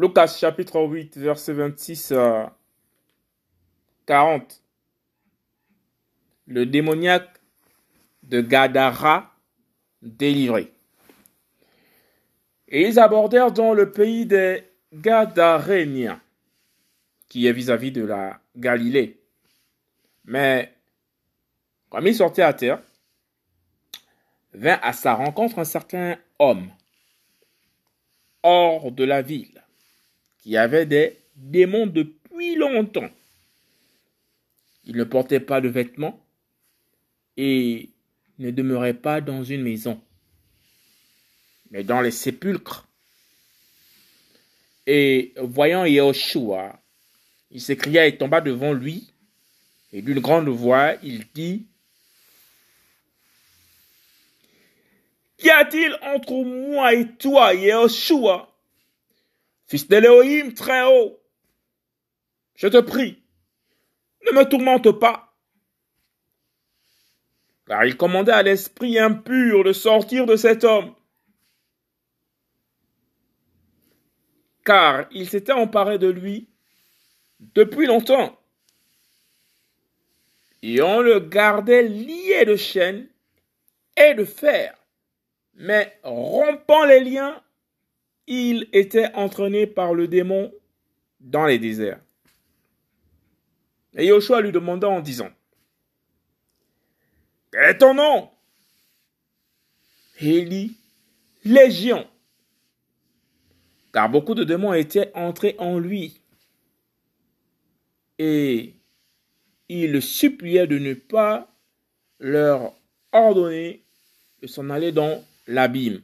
Lucas chapitre 8, verset 26 à 40. Le démoniaque de Gadara délivré. Et ils abordèrent dans le pays des Gadaréniens, qui est vis-à-vis de la Galilée. Mais, comme ils sortaient à terre, vint à sa rencontre un certain homme, hors de la ville, qui avait des démons depuis longtemps. Il ne portait pas de vêtements et ne demeurait pas dans une maison, mais dans les sépulcres. Et voyant Yahushua, il s'écria et tomba devant lui, et d'une grande voix, il dit, Qu'y a-t-il entre moi et toi, Yahushua, fils d'Elohim très haut Je te prie, ne me tourmente pas car il commandait à l'esprit impur de sortir de cet homme. Car il s'était emparé de lui depuis longtemps. Et on le gardait lié de chaînes et de fer. Mais rompant les liens, il était entraîné par le démon dans les déserts. Et Yoshua lui demanda en disant, quel est ton nom? Il dit Légion. Car beaucoup de démons étaient entrés en lui. Et il suppliait de ne pas leur ordonner de s'en aller dans l'abîme.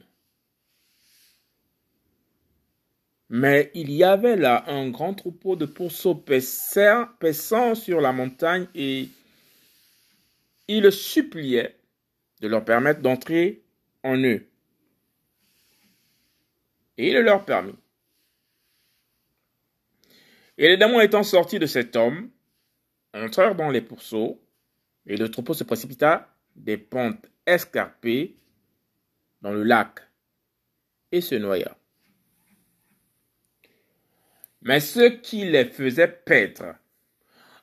Mais il y avait là un grand troupeau de pourceaux paissant sur la montagne et il suppliait de leur permettre d'entrer en eux. Et il le leur permit. Et les démons étant sortis de cet homme, entrèrent dans les pourceaux, et le troupeau se précipita des pentes escarpées dans le lac, et se noya. Mais ceux qui les faisaient paître,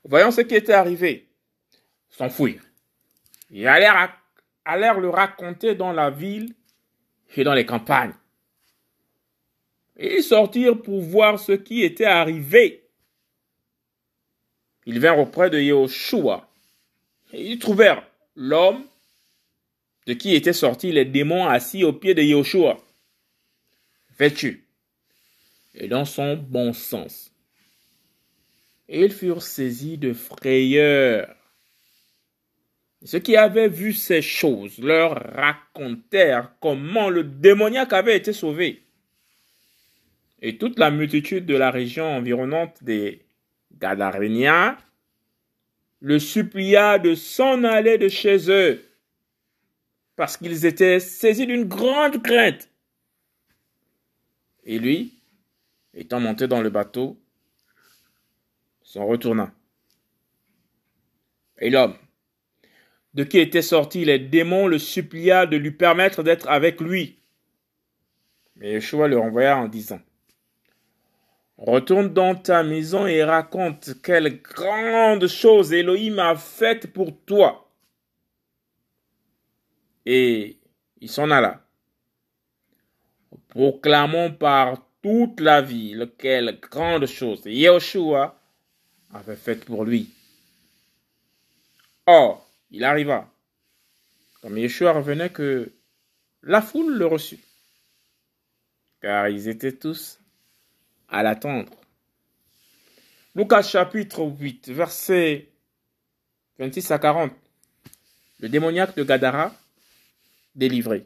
voyant ce qui était arrivé, s'enfuirent et allèrent, le raconter dans la ville et dans les campagnes. Ils sortirent pour voir ce qui était arrivé. Ils vinrent auprès de Yehoshua. Et ils trouvèrent l'homme de qui étaient sortis les démons assis au pied de Yehoshua, vêtu et dans son bon sens. Et ils furent saisis de frayeur. Ceux qui avaient vu ces choses leur racontèrent comment le démoniaque avait été sauvé. Et toute la multitude de la région environnante des Gadaréniens le supplia de s'en aller de chez eux, parce qu'ils étaient saisis d'une grande crainte. Et lui, étant monté dans le bateau, s'en retourna. Et l'homme, de qui étaient sortis les démons le supplia de lui permettre d'être avec lui. Mais Yeshua le renvoya en disant, Retourne dans ta maison et raconte quelle grande chose Elohim a faite pour toi. Et il s'en alla, proclamant par toute la ville quelle grande chose Yeshua avait faite pour lui. Or, il arriva, comme Yeshua revenait, que la foule le reçut, car ils étaient tous à l'attendre. Lucas chapitre 8, versets 26 à 40. Le démoniaque de Gadara délivré.